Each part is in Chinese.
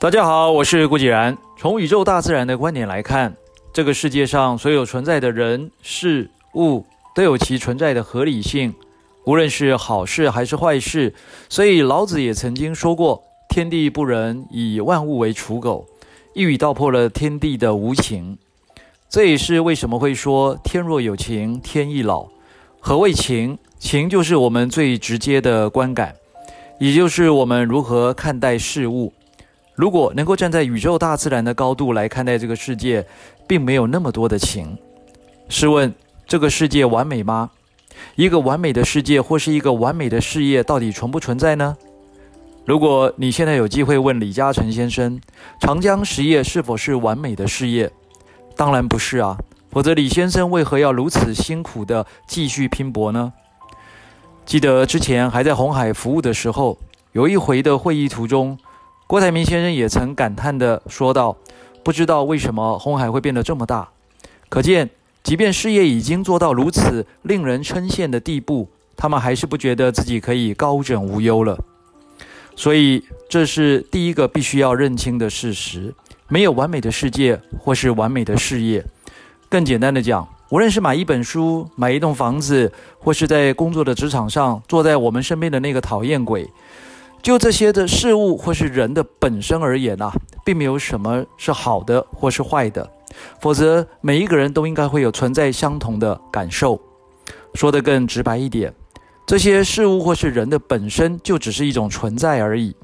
大家好，我是顾继然。从宇宙大自然的观点来看，这个世界上所有存在的人事物都有其存在的合理性，无论是好事还是坏事。所以老子也曾经说过：“天地不仁，以万物为刍狗。”一语道破了天地的无情。这也是为什么会说“天若有情天亦老”。何谓情？情就是我们最直接的观感，也就是我们如何看待事物。如果能够站在宇宙大自然的高度来看待这个世界，并没有那么多的情。试问，这个世界完美吗？一个完美的世界或是一个完美的事业，到底存不存在呢？如果你现在有机会问李嘉诚先生，长江实业是否是完美的事业？当然不是啊，否则李先生为何要如此辛苦地继续拼搏呢？记得之前还在红海服务的时候，有一回的会议途中。郭台铭先生也曾感叹地说道：“不知道为什么红海会变得这么大。可见，即便事业已经做到如此令人称羡的地步，他们还是不觉得自己可以高枕无忧了。所以，这是第一个必须要认清的事实：没有完美的世界或是完美的事业。更简单的讲，无论是买一本书、买一栋房子，或是在工作的职场上坐在我们身边的那个讨厌鬼。”就这些的事物或是人的本身而言啊，并没有什么是好的或是坏的，否则每一个人都应该会有存在相同的感受。说得更直白一点，这些事物或是人的本身就只是一种存在而已。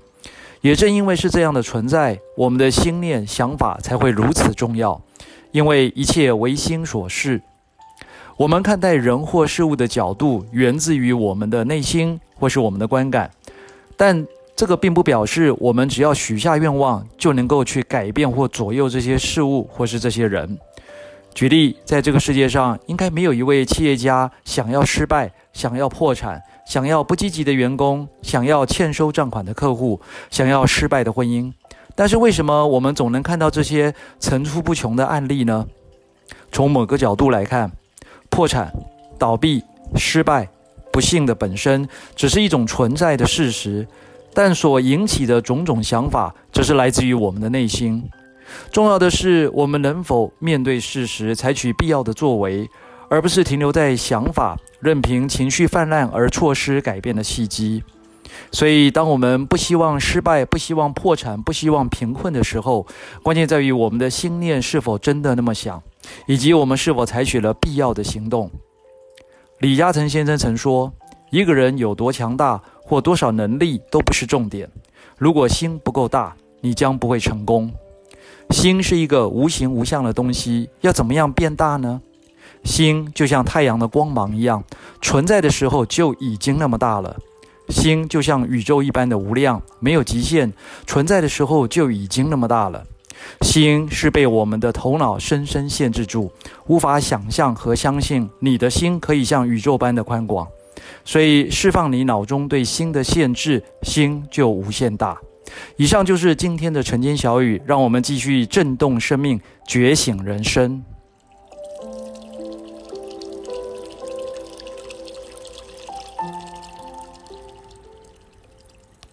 也正因为是这样的存在，我们的心念想法才会如此重要，因为一切唯心所事。我们看待人或事物的角度，源自于我们的内心或是我们的观感。但这个并不表示我们只要许下愿望就能够去改变或左右这些事物或是这些人。举例，在这个世界上，应该没有一位企业家想要失败、想要破产、想要不积极的员工、想要欠收账款的客户、想要失败的婚姻。但是为什么我们总能看到这些层出不穷的案例呢？从某个角度来看，破产、倒闭、失败。不幸的本身只是一种存在的事实，但所引起的种种想法，则是来自于我们的内心。重要的是，我们能否面对事实，采取必要的作为，而不是停留在想法，任凭情绪泛滥而错失改变的契机。所以，当我们不希望失败、不希望破产、不希望贫困的时候，关键在于我们的心念是否真的那么想，以及我们是否采取了必要的行动。李嘉诚先生曾说：“一个人有多强大或多少能力都不是重点，如果心不够大，你将不会成功。心是一个无形无相的东西，要怎么样变大呢？心就像太阳的光芒一样，存在的时候就已经那么大了。心就像宇宙一般的无量，没有极限，存在的时候就已经那么大了。”心是被我们的头脑深深限制住，无法想象和相信你的心可以像宇宙般的宽广，所以释放你脑中对心的限制，心就无限大。以上就是今天的晨间小语，让我们继续震动生命，觉醒人生。